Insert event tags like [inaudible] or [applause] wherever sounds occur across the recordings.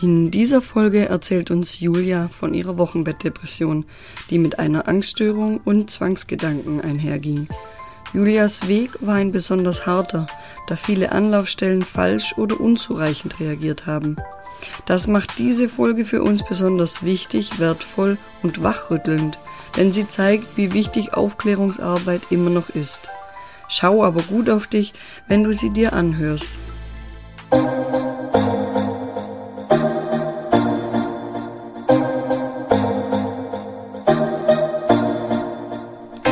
In dieser Folge erzählt uns Julia von ihrer Wochenbettdepression, die mit einer Angststörung und Zwangsgedanken einherging. Julias Weg war ein besonders harter, da viele Anlaufstellen falsch oder unzureichend reagiert haben. Das macht diese Folge für uns besonders wichtig, wertvoll und wachrüttelnd, denn sie zeigt, wie wichtig Aufklärungsarbeit immer noch ist. Schau aber gut auf dich, wenn du sie dir anhörst.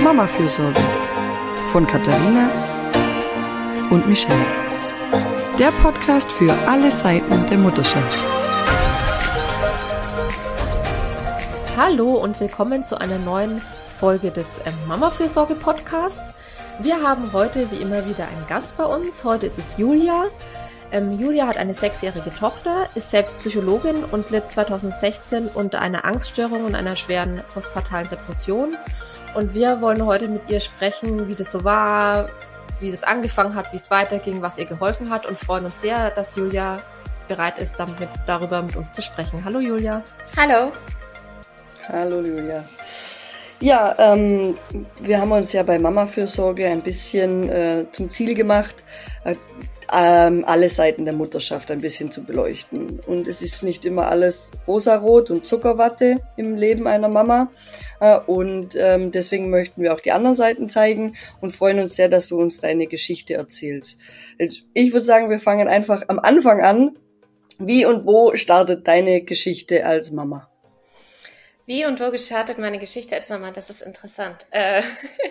Mama-Fürsorge von Katharina und Michelle. Der Podcast für alle Seiten der Mutterschaft. Hallo und willkommen zu einer neuen Folge des ähm, Mama-Fürsorge-Podcasts. Wir haben heute wie immer wieder einen Gast bei uns. Heute ist es Julia. Ähm, Julia hat eine sechsjährige Tochter, ist selbst Psychologin und litt 2016 unter einer Angststörung und einer schweren postpartalen Depression und wir wollen heute mit ihr sprechen, wie das so war, wie das angefangen hat, wie es weiterging, was ihr geholfen hat und freuen uns sehr, dass Julia bereit ist, damit, darüber mit uns zu sprechen. Hallo Julia. Hallo. Hallo Julia. Ja, ähm, wir haben uns ja bei Mama-Fürsorge ein bisschen äh, zum Ziel gemacht, äh, ähm, alle Seiten der Mutterschaft ein bisschen zu beleuchten. Und es ist nicht immer alles rosarot und Zuckerwatte im Leben einer Mama. Äh, und ähm, deswegen möchten wir auch die anderen Seiten zeigen und freuen uns sehr, dass du uns deine Geschichte erzählst. Also ich würde sagen, wir fangen einfach am Anfang an. Wie und wo startet deine Geschichte als Mama? Wie und wo gestartet meine Geschichte als Mama? Das ist interessant, äh,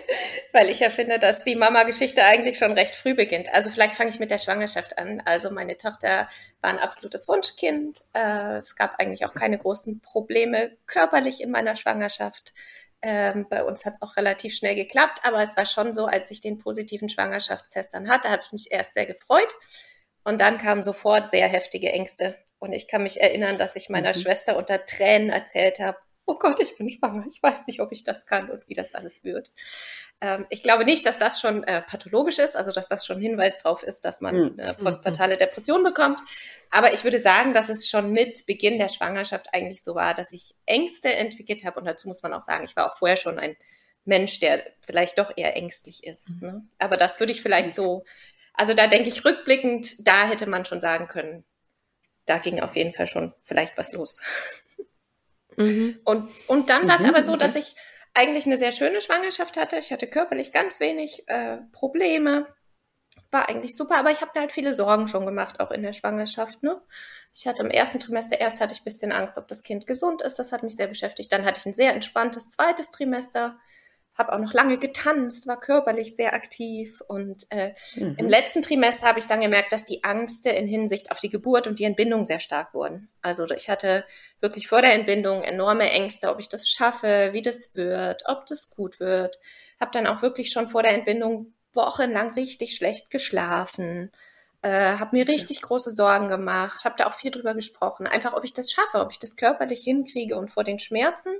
[laughs] weil ich ja finde, dass die Mama-Geschichte eigentlich schon recht früh beginnt. Also vielleicht fange ich mit der Schwangerschaft an. Also meine Tochter war ein absolutes Wunschkind. Äh, es gab eigentlich auch keine großen Probleme körperlich in meiner Schwangerschaft. Ähm, bei uns hat es auch relativ schnell geklappt, aber es war schon so, als ich den positiven Schwangerschaftstest dann hatte, habe ich mich erst sehr gefreut. Und dann kamen sofort sehr heftige Ängste. Und ich kann mich erinnern, dass ich meiner mhm. Schwester unter Tränen erzählt habe, oh Gott, ich bin schwanger, ich weiß nicht, ob ich das kann und wie das alles wird. Ähm, ich glaube nicht, dass das schon äh, pathologisch ist, also dass das schon ein Hinweis darauf ist, dass man hm. äh, postpartale Depression bekommt. Aber ich würde sagen, dass es schon mit Beginn der Schwangerschaft eigentlich so war, dass ich Ängste entwickelt habe. Und dazu muss man auch sagen, ich war auch vorher schon ein Mensch, der vielleicht doch eher ängstlich ist. Ne? Aber das würde ich vielleicht so, also da denke ich rückblickend, da hätte man schon sagen können, da ging auf jeden Fall schon vielleicht was los. Mhm. Und, und dann war es mhm, aber so, dass ich eigentlich eine sehr schöne Schwangerschaft hatte. Ich hatte körperlich ganz wenig äh, Probleme. War eigentlich super, aber ich habe mir halt viele Sorgen schon gemacht, auch in der Schwangerschaft. Ne? Ich hatte im ersten Trimester, erst hatte ich ein bisschen Angst, ob das Kind gesund ist. Das hat mich sehr beschäftigt. Dann hatte ich ein sehr entspanntes zweites Trimester habe auch noch lange getanzt, war körperlich sehr aktiv und äh, mhm. im letzten Trimester habe ich dann gemerkt, dass die Ängste in Hinsicht auf die Geburt und die Entbindung sehr stark wurden. Also ich hatte wirklich vor der Entbindung enorme Ängste, ob ich das schaffe, wie das wird, ob das gut wird. Habe dann auch wirklich schon vor der Entbindung wochenlang richtig schlecht geschlafen. Äh, habe mir richtig große Sorgen gemacht, habe da auch viel drüber gesprochen, einfach ob ich das schaffe, ob ich das körperlich hinkriege und vor den Schmerzen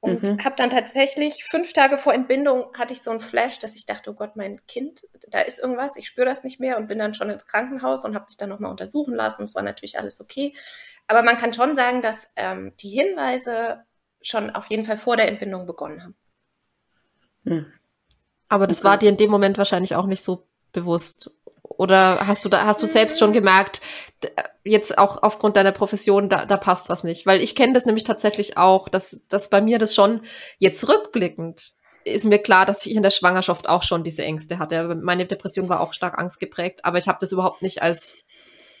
und mhm. habe dann tatsächlich fünf Tage vor Entbindung hatte ich so ein Flash, dass ich dachte, oh Gott, mein Kind, da ist irgendwas, ich spüre das nicht mehr und bin dann schon ins Krankenhaus und habe mich dann nochmal untersuchen lassen. Es war natürlich alles okay. Aber man kann schon sagen, dass ähm, die Hinweise schon auf jeden Fall vor der Entbindung begonnen haben. Mhm. Aber das war dir in dem Moment wahrscheinlich auch nicht so bewusst. Oder hast du da, hast du selbst schon gemerkt, jetzt auch aufgrund deiner Profession, da, da passt was nicht? Weil ich kenne das nämlich tatsächlich auch, dass, dass bei mir das schon jetzt rückblickend ist mir klar, dass ich in der Schwangerschaft auch schon diese Ängste hatte. Meine Depression war auch stark angstgeprägt, aber ich habe das überhaupt nicht als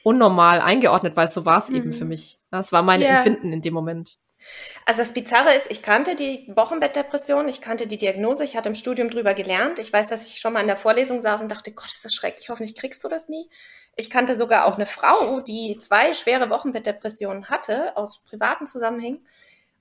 unnormal eingeordnet, weil so war es mhm. eben für mich. Das war mein yeah. Empfinden in dem Moment. Also das Bizarre ist, ich kannte die Wochenbettdepression, ich kannte die Diagnose, ich hatte im Studium drüber gelernt. Ich weiß, dass ich schon mal in der Vorlesung saß und dachte, Gott, ist das schrecklich, hoffentlich kriegst du das nie. Ich kannte sogar auch eine Frau, die zwei schwere Wochenbettdepressionen hatte, aus privaten Zusammenhängen.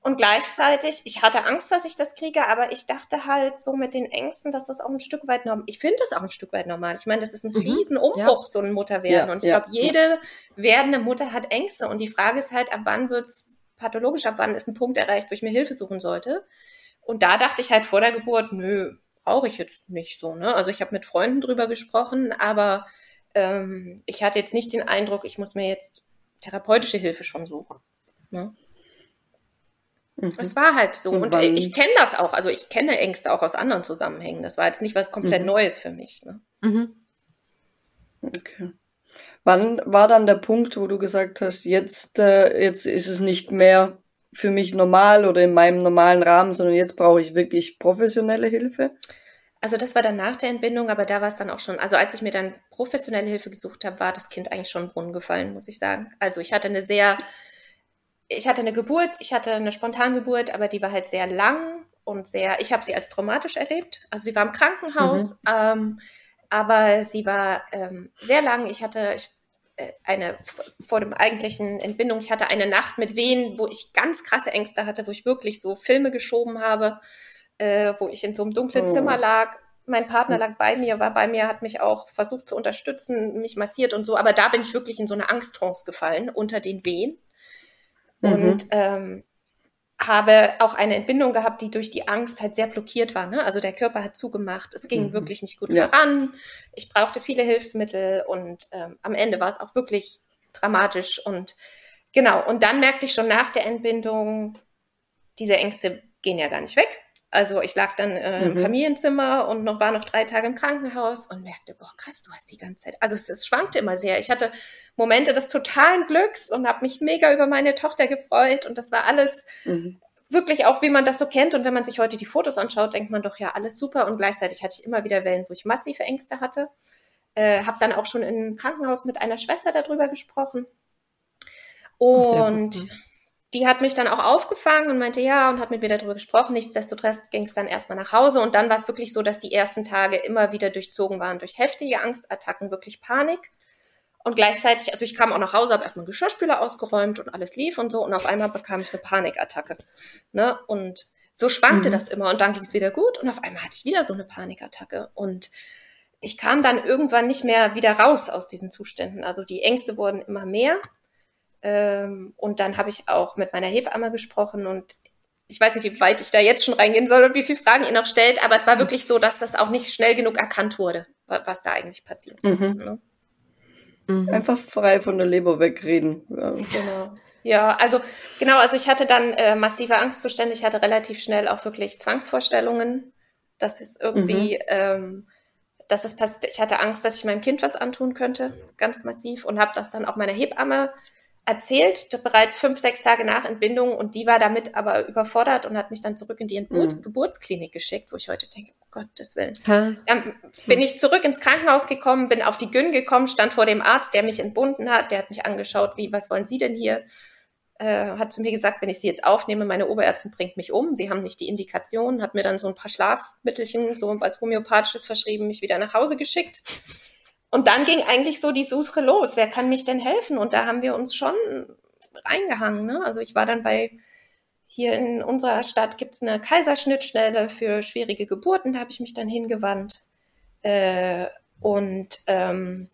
Und gleichzeitig, ich hatte Angst, dass ich das kriege, aber ich dachte halt so mit den Ängsten, dass das auch ein Stück weit normal, ich finde das auch ein Stück weit normal. Ich meine, das ist ein mhm. Riesenumbruch, ja. so ein Mutterwerden. Ja, und ich ja, glaube, jede werdende Mutter hat Ängste. Und die Frage ist halt, ab wann wird's pathologisch, ab wann ist ein Punkt erreicht, wo ich mir Hilfe suchen sollte. Und da dachte ich halt vor der Geburt, nö, brauche ich jetzt nicht so. Ne? Also ich habe mit Freunden drüber gesprochen, aber ähm, ich hatte jetzt nicht den Eindruck, ich muss mir jetzt therapeutische Hilfe schon suchen. Ne? Mhm. Es war halt so. Und, und ich kenne das auch. Also ich kenne Ängste auch aus anderen Zusammenhängen. Das war jetzt nicht was komplett mhm. Neues für mich. Ne? Mhm. Okay. Wann war dann der Punkt, wo du gesagt hast, jetzt, äh, jetzt ist es nicht mehr für mich normal oder in meinem normalen Rahmen, sondern jetzt brauche ich wirklich professionelle Hilfe? Also das war dann nach der Entbindung, aber da war es dann auch schon, also als ich mir dann professionelle Hilfe gesucht habe, war das Kind eigentlich schon im Brunnen gefallen, muss ich sagen. Also ich hatte eine sehr, ich hatte eine Geburt, ich hatte eine Spontangeburt, aber die war halt sehr lang und sehr, ich habe sie als traumatisch erlebt. Also sie war im Krankenhaus, mhm. ähm, aber sie war ähm, sehr lang. Ich hatte ich, äh, eine vor dem eigentlichen Entbindung, ich hatte eine Nacht mit Wehen, wo ich ganz krasse Ängste hatte, wo ich wirklich so Filme geschoben habe, äh, wo ich in so einem dunklen oh. Zimmer lag. Mein Partner lag bei mir, war bei mir, hat mich auch versucht zu unterstützen, mich massiert und so. Aber da bin ich wirklich in so eine Angsttrance gefallen unter den Wehen. Mhm. Und ähm, habe auch eine Entbindung gehabt, die durch die Angst halt sehr blockiert war. Ne? Also der Körper hat zugemacht, es ging mhm. wirklich nicht gut ja. voran. Ich brauchte viele Hilfsmittel und ähm, am Ende war es auch wirklich dramatisch. Und genau, und dann merkte ich schon nach der Entbindung, diese Ängste gehen ja gar nicht weg. Also ich lag dann äh, im mhm. Familienzimmer und noch war noch drei Tage im Krankenhaus und merkte, boah, krass, du hast die ganze Zeit. Also es, es schwankte immer sehr. Ich hatte Momente des totalen Glücks und habe mich mega über meine Tochter gefreut und das war alles mhm. wirklich auch, wie man das so kennt. Und wenn man sich heute die Fotos anschaut, denkt man doch, ja, alles super. Und gleichzeitig hatte ich immer wieder Wellen, wo ich massive Ängste hatte. Äh, habe dann auch schon im Krankenhaus mit einer Schwester darüber gesprochen. Und Ach, die hat mich dann auch aufgefangen und meinte ja und hat mit mir darüber gesprochen. Nichtsdestotrotz ging es dann erstmal nach Hause und dann war es wirklich so, dass die ersten Tage immer wieder durchzogen waren durch heftige Angstattacken, wirklich Panik. Und gleichzeitig, also ich kam auch nach Hause, habe erstmal einen Geschirrspüler ausgeräumt und alles lief und so und auf einmal bekam ich eine Panikattacke. Ne? Und so schwankte mhm. das immer und dann ging es wieder gut und auf einmal hatte ich wieder so eine Panikattacke und ich kam dann irgendwann nicht mehr wieder raus aus diesen Zuständen. Also die Ängste wurden immer mehr ähm, und dann habe ich auch mit meiner Hebamme gesprochen und ich weiß nicht, wie weit ich da jetzt schon reingehen soll und wie viele Fragen ihr noch stellt, aber es war wirklich so, dass das auch nicht schnell genug erkannt wurde, was da eigentlich passiert. Mhm. Ne? Mhm. Einfach frei von der Leber wegreden. Ja. Genau. Ja, also genau, also ich hatte dann äh, massive Angstzustände. Ich hatte relativ schnell auch wirklich Zwangsvorstellungen. Das ist irgendwie, mhm. ähm, dass es passt. Ich hatte Angst, dass ich meinem Kind was antun könnte, ganz massiv, und habe das dann auch meiner Hebamme erzählt, bereits fünf, sechs Tage nach Entbindung und die war damit aber überfordert und hat mich dann zurück in die Entbur mhm. Geburtsklinik geschickt, wo ich heute denke, um Gottes Willen. Ha. Dann bin ich zurück ins Krankenhaus gekommen, bin auf die Gyn gekommen, stand vor dem Arzt, der mich entbunden hat, der hat mich angeschaut, wie, was wollen Sie denn hier? Äh, hat zu mir gesagt, wenn ich Sie jetzt aufnehme, meine Oberärztin bringt mich um, Sie haben nicht die Indikation, hat mir dann so ein paar Schlafmittelchen, so als homöopathisches verschrieben, mich wieder nach Hause geschickt. Und dann ging eigentlich so die Suche los. Wer kann mich denn helfen? Und da haben wir uns schon reingehangen. Ne? Also ich war dann bei, hier in unserer Stadt gibt es eine Kaiserschnittstelle für schwierige Geburten. Da habe ich mich dann hingewandt. Äh, und ähm,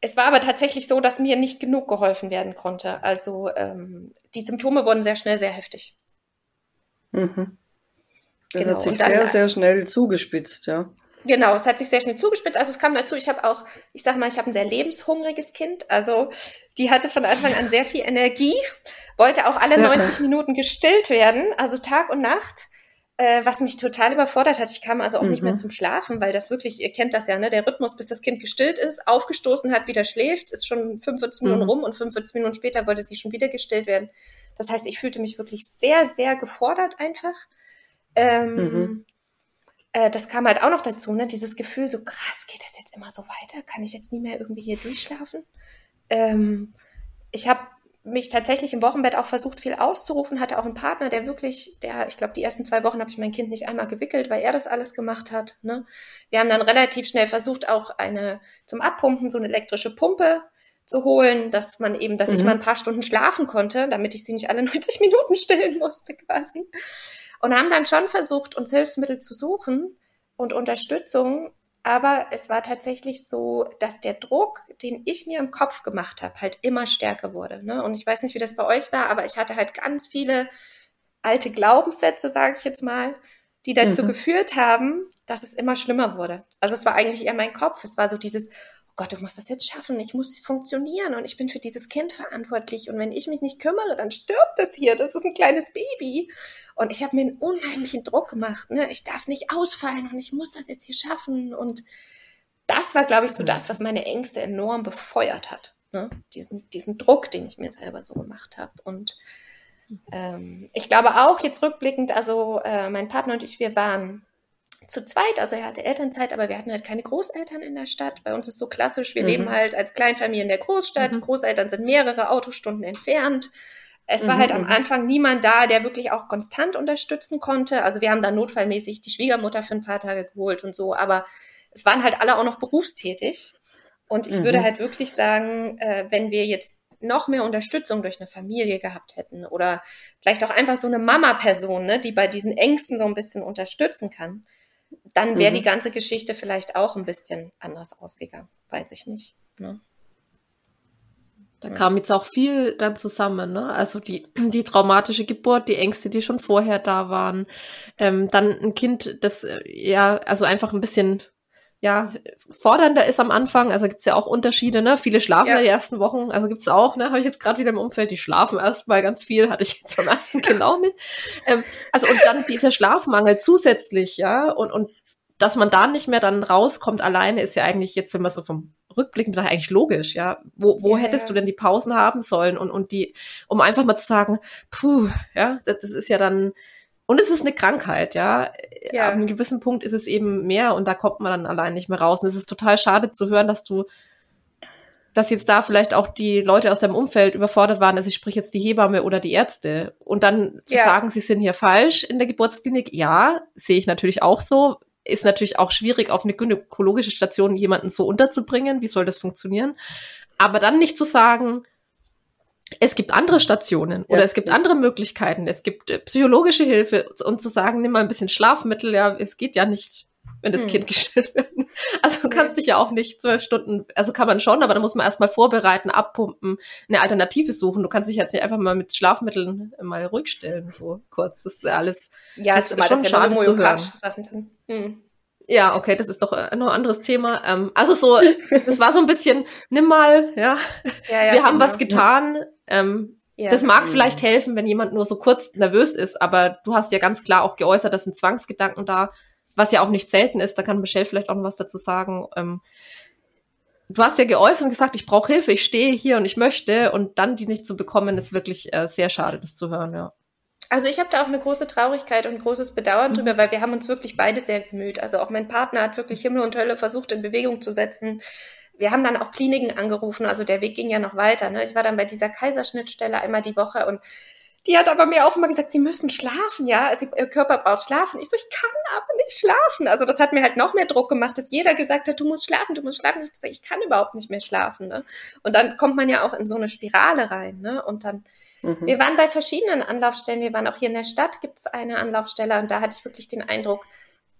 es war aber tatsächlich so, dass mir nicht genug geholfen werden konnte. Also ähm, die Symptome wurden sehr schnell sehr heftig. Mhm. Das genau. hat sich sehr, sehr schnell zugespitzt, ja. Genau, es hat sich sehr schnell zugespitzt. Also es kam dazu, ich habe auch, ich sag mal, ich habe ein sehr lebenshungriges Kind. Also die hatte von Anfang an sehr viel Energie, wollte auch alle 90 Minuten gestillt werden, also Tag und Nacht, äh, was mich total überfordert hat. Ich kam also auch mhm. nicht mehr mhm. zum Schlafen, weil das wirklich, ihr kennt das ja, ne? Der Rhythmus, bis das Kind gestillt ist, aufgestoßen hat, wieder schläft, ist schon 45 Minuten mhm. rum und 45 Minuten später wollte sie schon wieder gestillt werden. Das heißt, ich fühlte mich wirklich sehr, sehr gefordert einfach. Ähm, mhm äh, das kam halt auch noch dazu, ne? Dieses Gefühl, so krass, geht das jetzt immer so weiter? Kann ich jetzt nie mehr irgendwie hier durchschlafen? Ähm, ich habe mich tatsächlich im Wochenbett auch versucht, viel auszurufen, hatte auch einen Partner, der wirklich, der, ich glaube, die ersten zwei Wochen habe ich mein Kind nicht einmal gewickelt, weil er das alles gemacht hat. Ne? Wir haben dann relativ schnell versucht, auch eine zum Abpumpen, so eine elektrische Pumpe zu holen, dass man eben, dass mhm. ich mal ein paar Stunden schlafen konnte, damit ich sie nicht alle [laughs] 90 Minuten stillen musste quasi und haben dann schon versucht, uns Hilfsmittel zu suchen und Unterstützung. Aber es war tatsächlich so, dass der Druck, den ich mir im Kopf gemacht habe, halt immer stärker wurde. Ne? Und ich weiß nicht, wie das bei euch war, aber ich hatte halt ganz viele alte Glaubenssätze, sage ich jetzt mal, die dazu mhm. geführt haben, dass es immer schlimmer wurde. Also es war eigentlich eher mein Kopf. Es war so dieses, Gott, du musst das jetzt schaffen, ich muss funktionieren und ich bin für dieses Kind verantwortlich und wenn ich mich nicht kümmere, dann stirbt das hier, das ist ein kleines Baby. Und ich habe mir einen unheimlichen Druck gemacht, ne? ich darf nicht ausfallen und ich muss das jetzt hier schaffen und das war, glaube ich, so das, was meine Ängste enorm befeuert hat. Ne? Diesen, diesen Druck, den ich mir selber so gemacht habe. Und ähm, ich glaube auch jetzt rückblickend, also äh, mein Partner und ich, wir waren zu zweit, also er hatte Elternzeit, aber wir hatten halt keine Großeltern in der Stadt. Bei uns ist so klassisch, wir mhm. leben halt als Kleinfamilie in der Großstadt. Mhm. Großeltern sind mehrere Autostunden entfernt. Es war mhm. halt am mhm. Anfang niemand da, der wirklich auch konstant unterstützen konnte. Also wir haben dann notfallmäßig die Schwiegermutter für ein paar Tage geholt und so, aber es waren halt alle auch noch berufstätig. Und ich würde mhm. halt wirklich sagen, äh, wenn wir jetzt noch mehr Unterstützung durch eine Familie gehabt hätten oder vielleicht auch einfach so eine Mama-Person, ne, die bei diesen Ängsten so ein bisschen unterstützen kann, dann wäre mhm. die ganze Geschichte vielleicht auch ein bisschen anders ausgegangen. Weiß ich nicht. Ne? Da kam jetzt auch viel dann zusammen, ne? Also die, die traumatische Geburt, die Ängste, die schon vorher da waren, ähm, dann ein Kind, das äh, ja, also einfach ein bisschen ja, fordernder ist am Anfang. Also gibt's ja auch Unterschiede, ne? Viele schlafen ja. die ersten Wochen, also gibt's auch, ne? Habe ich jetzt gerade wieder im Umfeld, die schlafen erstmal ganz viel, hatte ich jetzt beim ersten Kind auch nicht. Ähm, also und dann dieser Schlafmangel zusätzlich, ja, und, und dass man da nicht mehr dann rauskommt alleine, ist ja eigentlich jetzt, wenn man so vom Rückblick betrachtet, eigentlich logisch, ja. Wo, wo yeah. hättest du denn die Pausen haben sollen? Und, und die, um einfach mal zu sagen, puh, ja, das, das ist ja dann, und es ist eine Krankheit, ja. ja. Ab einem gewissen Punkt ist es eben mehr und da kommt man dann allein nicht mehr raus. Und es ist total schade zu hören, dass du, dass jetzt da vielleicht auch die Leute aus deinem Umfeld überfordert waren, also ich sprich jetzt die Hebamme oder die Ärzte. Und dann zu ja. sagen, sie sind hier falsch in der Geburtsklinik, ja, sehe ich natürlich auch so ist natürlich auch schwierig, auf eine gynäkologische Station jemanden so unterzubringen. Wie soll das funktionieren? Aber dann nicht zu sagen, es gibt andere Stationen oder es gibt andere Möglichkeiten, es gibt äh, psychologische Hilfe und zu sagen, nimm mal ein bisschen Schlafmittel, ja, es geht ja nicht, wenn das hm. Kind [laughs] gestillt wird. Also du kannst dich ja auch nicht zwölf Stunden, also kann man schon, aber da muss man erstmal vorbereiten, abpumpen, eine Alternative suchen. Du kannst dich jetzt nicht einfach mal mit Schlafmitteln mal ruhig stellen, so kurz. Das ist ja alles. Ja, das ist schon das ja homöopathische Sachen sind. Hm. Ja, okay, das ist doch äh, noch ein anderes Thema. Ähm, also so, das war so ein bisschen, nimm mal, ja, ja, ja wir haben genau. was getan. Ähm, ja. Das mag vielleicht helfen, wenn jemand nur so kurz nervös ist, aber du hast ja ganz klar auch geäußert, das sind Zwangsgedanken da, was ja auch nicht selten ist. Da kann Michelle vielleicht auch noch was dazu sagen. Ähm, du hast ja geäußert und gesagt, ich brauche Hilfe, ich stehe hier und ich möchte und dann die nicht zu bekommen, ist wirklich äh, sehr schade, das zu hören, ja. Also ich habe da auch eine große Traurigkeit und großes Bedauern mhm. drüber, weil wir haben uns wirklich beide sehr bemüht. Also auch mein Partner hat wirklich Himmel und Hölle versucht in Bewegung zu setzen. Wir haben dann auch Kliniken angerufen, also der Weg ging ja noch weiter. Ne? Ich war dann bei dieser Kaiserschnittstelle einmal die Woche und die hat aber mir auch immer gesagt, sie müssen schlafen, ja, also ihr Körper braucht schlafen. Ich so, ich kann aber nicht schlafen. Also das hat mir halt noch mehr Druck gemacht, dass jeder gesagt hat, du musst schlafen, du musst schlafen. Ich habe gesagt, ich kann überhaupt nicht mehr schlafen. Ne? Und dann kommt man ja auch in so eine Spirale rein. Ne? Und dann Mhm. Wir waren bei verschiedenen Anlaufstellen. Wir waren auch hier in der Stadt, gibt es eine Anlaufstelle und da hatte ich wirklich den Eindruck,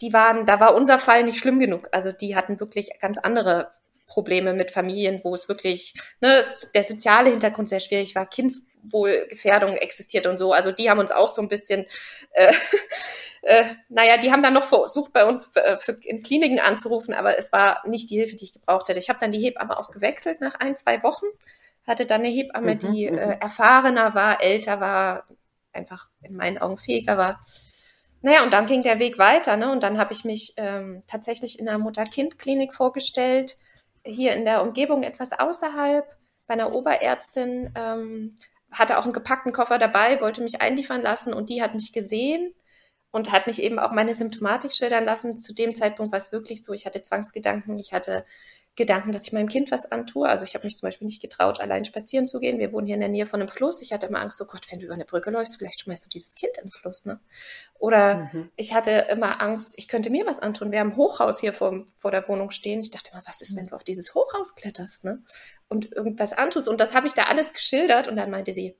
die waren, da war unser Fall nicht schlimm genug. Also die hatten wirklich ganz andere Probleme mit Familien, wo es wirklich, ne, der soziale Hintergrund sehr schwierig war, Kindswohlgefährdung existiert und so. Also die haben uns auch so ein bisschen, äh, [laughs] äh, naja, die haben dann noch versucht, bei uns für, für in Kliniken anzurufen, aber es war nicht die Hilfe, die ich gebraucht hätte. Ich habe dann die Hebamme auch gewechselt nach ein, zwei Wochen hatte dann eine Hebamme, mhm, die mhm. äh, erfahrener war, älter war, einfach in meinen Augen fähiger war. Naja, und dann ging der Weg weiter, ne? Und dann habe ich mich ähm, tatsächlich in einer Mutter-Kind-Klinik vorgestellt, hier in der Umgebung etwas außerhalb, bei einer Oberärztin, ähm, hatte auch einen gepackten Koffer dabei, wollte mich einliefern lassen und die hat mich gesehen und hat mich eben auch meine Symptomatik schildern lassen. Zu dem Zeitpunkt war es wirklich so, ich hatte Zwangsgedanken, ich hatte Gedanken, dass ich meinem Kind was antue. Also ich habe mich zum Beispiel nicht getraut, allein spazieren zu gehen. Wir wohnen hier in der Nähe von einem Fluss. Ich hatte immer Angst, oh Gott, wenn du über eine Brücke läufst, vielleicht schmeißt du dieses Kind in den Fluss. Ne? Oder mhm. ich hatte immer Angst, ich könnte mir was antun. Wir haben ein Hochhaus hier vor, vor der Wohnung stehen. Ich dachte immer, was ist, wenn du auf dieses Hochhaus kletterst ne? und irgendwas antust? Und das habe ich da alles geschildert. Und dann meinte sie,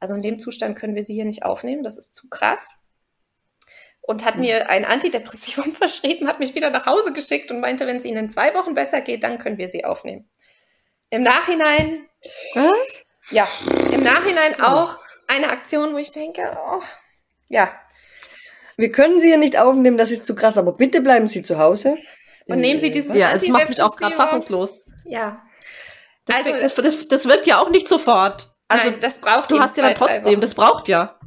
also in dem Zustand können wir sie hier nicht aufnehmen. Das ist zu krass und hat mir ein Antidepressivum [laughs] verschrieben, hat mich wieder nach Hause geschickt und meinte, wenn es Ihnen in zwei Wochen besser geht, dann können wir sie aufnehmen. Im Nachhinein, was? ja, im Nachhinein oh. auch eine Aktion, wo ich denke, oh, ja. Wir können sie hier nicht aufnehmen, das ist zu krass, aber bitte bleiben Sie zu Hause. Und nehmen Sie dieses Ja, es macht mich auch gerade fassungslos. Ja. Das, also, das, das, das wird ja auch nicht sofort. Also nein, das braucht Du hast ja dann trotzdem, das braucht ja.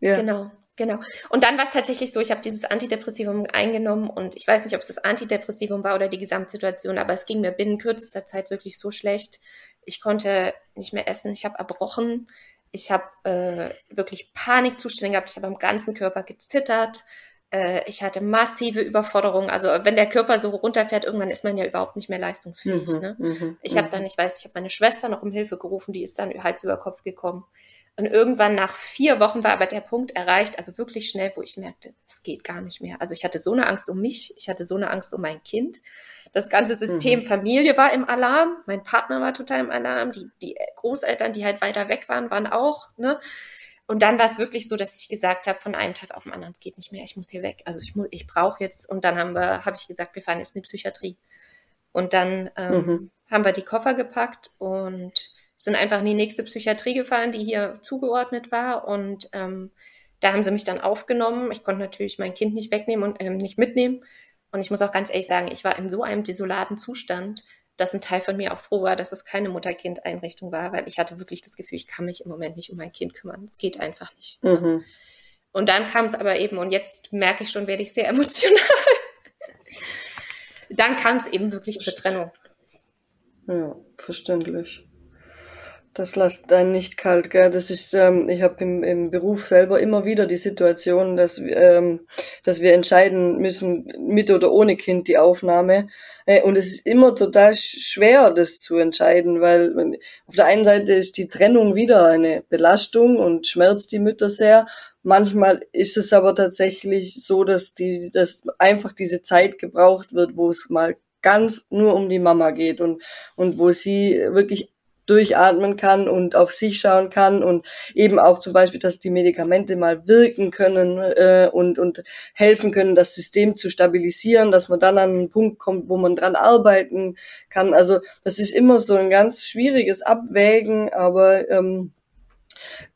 ja. Genau. Genau. Und dann war es tatsächlich so, ich habe dieses Antidepressivum eingenommen und ich weiß nicht, ob es das Antidepressivum war oder die Gesamtsituation, aber es ging mir binnen kürzester Zeit wirklich so schlecht. Ich konnte nicht mehr essen, ich habe erbrochen, ich habe äh, wirklich Panikzustände gehabt, ich habe am ganzen Körper gezittert, äh, ich hatte massive Überforderung. Also wenn der Körper so runterfährt, irgendwann ist man ja überhaupt nicht mehr leistungsfähig. Mhm, ne? Mhm, ich habe mhm. dann, ich weiß, ich habe meine Schwester noch um Hilfe gerufen, die ist dann Hals über Kopf gekommen. Und irgendwann nach vier Wochen war aber der Punkt erreicht, also wirklich schnell, wo ich merkte, es geht gar nicht mehr. Also ich hatte so eine Angst um mich, ich hatte so eine Angst um mein Kind. Das ganze System mhm. Familie war im Alarm, mein Partner war total im Alarm, die, die Großeltern, die halt weiter weg waren, waren auch. Ne? Und dann war es wirklich so, dass ich gesagt habe, von einem Tag auf den anderen, es geht nicht mehr, ich muss hier weg. Also ich, ich brauche jetzt, und dann haben wir, habe ich gesagt, wir fahren jetzt in die Psychiatrie. Und dann ähm, mhm. haben wir die Koffer gepackt und sind einfach in die nächste Psychiatrie gefahren, die hier zugeordnet war. Und ähm, da haben sie mich dann aufgenommen. Ich konnte natürlich mein Kind nicht wegnehmen und ähm, nicht mitnehmen. Und ich muss auch ganz ehrlich sagen, ich war in so einem desolaten Zustand, dass ein Teil von mir auch froh war, dass es keine Mutter-Kind-Einrichtung war, weil ich hatte wirklich das Gefühl, ich kann mich im Moment nicht um mein Kind kümmern. Es geht einfach nicht. Mhm. Und dann kam es aber eben, und jetzt merke ich schon, werde ich sehr [laughs] emotional. dann kam es eben wirklich zur Trennung. Ja, verständlich. Das lässt einen nicht kalt, gell? Das ist, ähm, ich habe im, im Beruf selber immer wieder die Situation, dass, ähm, dass wir entscheiden müssen, mit oder ohne Kind die Aufnahme. Äh, und es ist immer total schwer, das zu entscheiden, weil auf der einen Seite ist die Trennung wieder eine Belastung und schmerzt die Mütter sehr. Manchmal ist es aber tatsächlich so, dass die, dass einfach diese Zeit gebraucht wird, wo es mal ganz nur um die Mama geht und, und wo sie wirklich durchatmen kann und auf sich schauen kann und eben auch zum Beispiel, dass die Medikamente mal wirken können äh, und, und helfen können, das System zu stabilisieren, dass man dann an einen Punkt kommt, wo man dran arbeiten kann. Also das ist immer so ein ganz schwieriges Abwägen, aber ähm,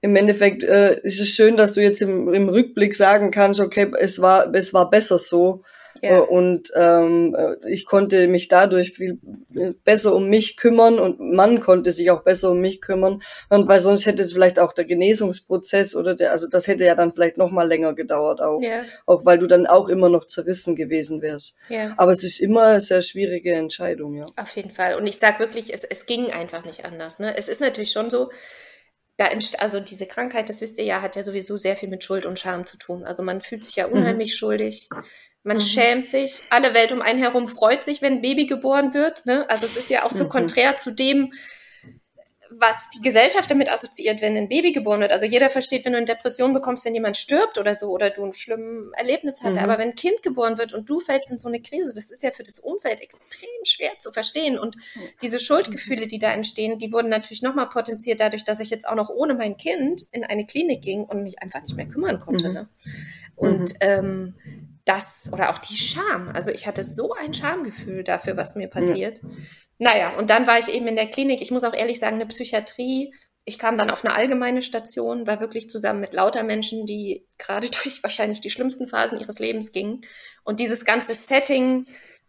im Endeffekt äh, ist es schön, dass du jetzt im, im Rückblick sagen kannst, okay, es war, es war besser so. Ja. Äh, und ähm, äh, ich konnte mich dadurch viel besser um mich kümmern und man konnte sich auch besser um mich kümmern. Und weil sonst hätte es vielleicht auch der Genesungsprozess oder der, also das hätte ja dann vielleicht noch mal länger gedauert auch. Ja. Auch weil du dann auch immer noch zerrissen gewesen wärst. Ja. Aber es ist immer eine sehr schwierige Entscheidung, ja. Auf jeden Fall. Und ich sag wirklich, es, es ging einfach nicht anders. Ne? Es ist natürlich schon so, da also diese Krankheit, das wisst ihr ja, hat ja sowieso sehr viel mit Schuld und Scham zu tun. Also man fühlt sich ja mhm. unheimlich mhm. schuldig. Man mhm. schämt sich. Alle Welt um einen herum freut sich, wenn ein Baby geboren wird. Ne? Also es ist ja auch so mhm. konträr zu dem, was die Gesellschaft damit assoziiert, wenn ein Baby geboren wird. Also jeder versteht, wenn du eine Depression bekommst, wenn jemand stirbt oder so oder du ein schlimmes Erlebnis hatte. Mhm. Aber wenn ein Kind geboren wird und du fällst in so eine Krise, das ist ja für das Umfeld extrem schwer zu verstehen. Und diese Schuldgefühle, die da entstehen, die wurden natürlich nochmal potenziert dadurch, dass ich jetzt auch noch ohne mein Kind in eine Klinik ging und mich einfach nicht mehr kümmern konnte. Mhm. Ne? Und mhm. ähm, das oder auch die Scham. Also ich hatte so ein Schamgefühl dafür, was mir passiert. Ja. Naja, und dann war ich eben in der Klinik. Ich muss auch ehrlich sagen, eine Psychiatrie. Ich kam dann auf eine allgemeine Station, war wirklich zusammen mit lauter Menschen, die gerade [laughs] durch wahrscheinlich die schlimmsten Phasen ihres Lebens gingen. Und dieses ganze Setting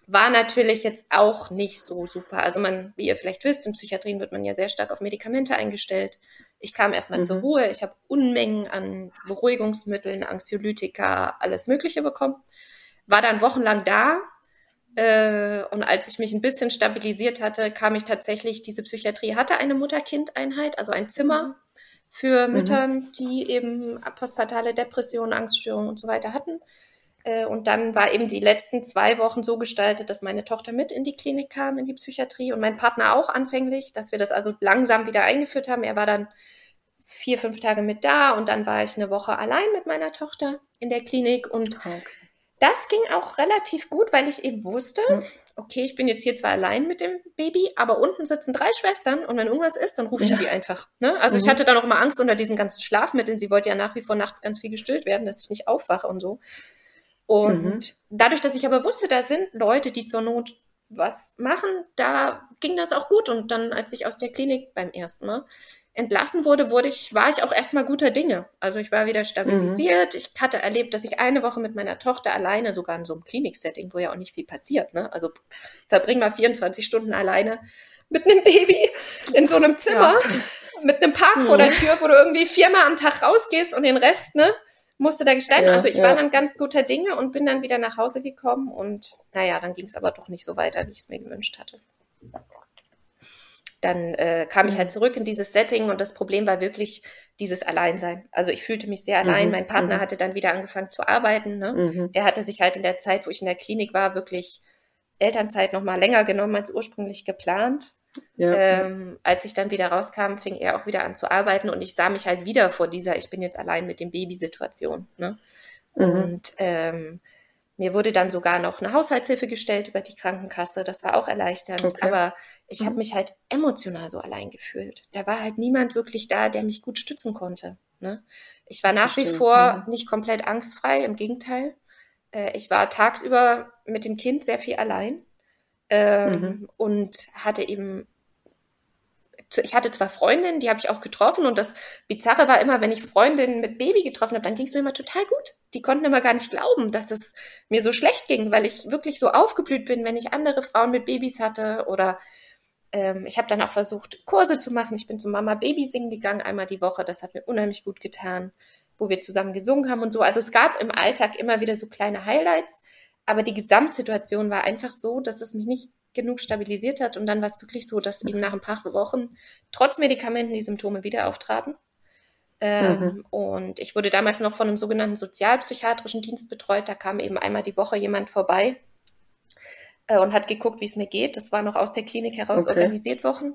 war natürlich jetzt auch nicht so super. Also man, wie ihr vielleicht wisst, in Psychiatrien wird man ja sehr stark auf Medikamente eingestellt. Ich kam erstmal mhm. zur Ruhe. Ich habe Unmengen an Beruhigungsmitteln, Anxiolytika, alles Mögliche bekommen. War dann wochenlang da. Äh, und als ich mich ein bisschen stabilisiert hatte, kam ich tatsächlich, diese Psychiatrie hatte eine Mutter-Kind-Einheit, also ein Zimmer mhm. für Mütter, mhm. die eben postpartale Depressionen, Angststörungen und so weiter hatten. Äh, und dann war eben die letzten zwei Wochen so gestaltet, dass meine Tochter mit in die Klinik kam, in die Psychiatrie und mein Partner auch anfänglich, dass wir das also langsam wieder eingeführt haben. Er war dann vier, fünf Tage mit da und dann war ich eine Woche allein mit meiner Tochter in der Klinik und okay. das ging auch relativ gut, weil ich eben wusste, okay, ich bin jetzt hier zwar allein mit dem Baby, aber unten sitzen drei Schwestern und wenn irgendwas ist, dann rufe ich ja. die einfach. Ne? Also mhm. ich hatte dann auch immer Angst unter diesen ganzen Schlafmitteln. Sie wollte ja nach wie vor nachts ganz viel gestillt werden, dass ich nicht aufwache und so. Und mhm. dadurch, dass ich aber wusste, da sind Leute, die zur Not was machen, da ging das auch gut. Und dann, als ich aus der Klinik beim ersten Mal entlassen wurde, wurde ich, war ich auch erstmal guter Dinge. Also ich war wieder stabilisiert. Mhm. Ich hatte erlebt, dass ich eine Woche mit meiner Tochter alleine, sogar in so einem Kliniksetting, wo ja auch nicht viel passiert, ne? Also verbring mal 24 Stunden alleine mit einem Baby in so einem Zimmer, ja. mit einem Park mhm. vor der Tür, wo du irgendwie viermal am Tag rausgehst und den Rest, ne? Musste da gestalten. Ja, also ich ja. war dann ganz guter Dinge und bin dann wieder nach Hause gekommen und naja, dann ging es aber doch nicht so weiter, wie ich es mir gewünscht hatte dann äh, kam ich halt zurück in dieses Setting und das Problem war wirklich dieses Alleinsein. Also ich fühlte mich sehr allein. Mhm. Mein Partner mhm. hatte dann wieder angefangen zu arbeiten. Ne? Mhm. Der hatte sich halt in der Zeit, wo ich in der Klinik war, wirklich Elternzeit noch mal länger genommen als ursprünglich geplant. Ja. Ähm, als ich dann wieder rauskam, fing er auch wieder an zu arbeiten und ich sah mich halt wieder vor dieser Ich bin jetzt allein mit dem Baby-Situation. Ne? Mhm. Und ähm, mir wurde dann sogar noch eine Haushaltshilfe gestellt über die Krankenkasse. Das war auch erleichternd. Okay. Aber ich habe mhm. mich halt emotional so allein gefühlt. Da war halt niemand wirklich da, der mich gut stützen konnte. Ne? Ich war nach wie vor mhm. nicht komplett angstfrei, im Gegenteil. Äh, ich war tagsüber mit dem Kind sehr viel allein ähm, mhm. und hatte eben ich hatte zwar Freundinnen, die habe ich auch getroffen und das Bizarre war immer, wenn ich Freundinnen mit Baby getroffen habe, dann ging es mir immer total gut. Die konnten immer gar nicht glauben, dass es mir so schlecht ging, weil ich wirklich so aufgeblüht bin, wenn ich andere Frauen mit Babys hatte oder ähm, ich habe dann auch versucht, Kurse zu machen. Ich bin zu Mama Baby singen gegangen einmal die Woche. Das hat mir unheimlich gut getan, wo wir zusammen gesungen haben und so. Also es gab im Alltag immer wieder so kleine Highlights, aber die Gesamtsituation war einfach so, dass es mich nicht genug stabilisiert hat. Und dann war es wirklich so, dass eben nach ein paar Wochen trotz Medikamenten die Symptome wieder auftraten. Ähm, mhm. Und ich wurde damals noch von einem sogenannten sozialpsychiatrischen Dienst betreut. Da kam eben einmal die Woche jemand vorbei äh, und hat geguckt, wie es mir geht. Das war noch aus der Klinik heraus okay. organisiert Wochen.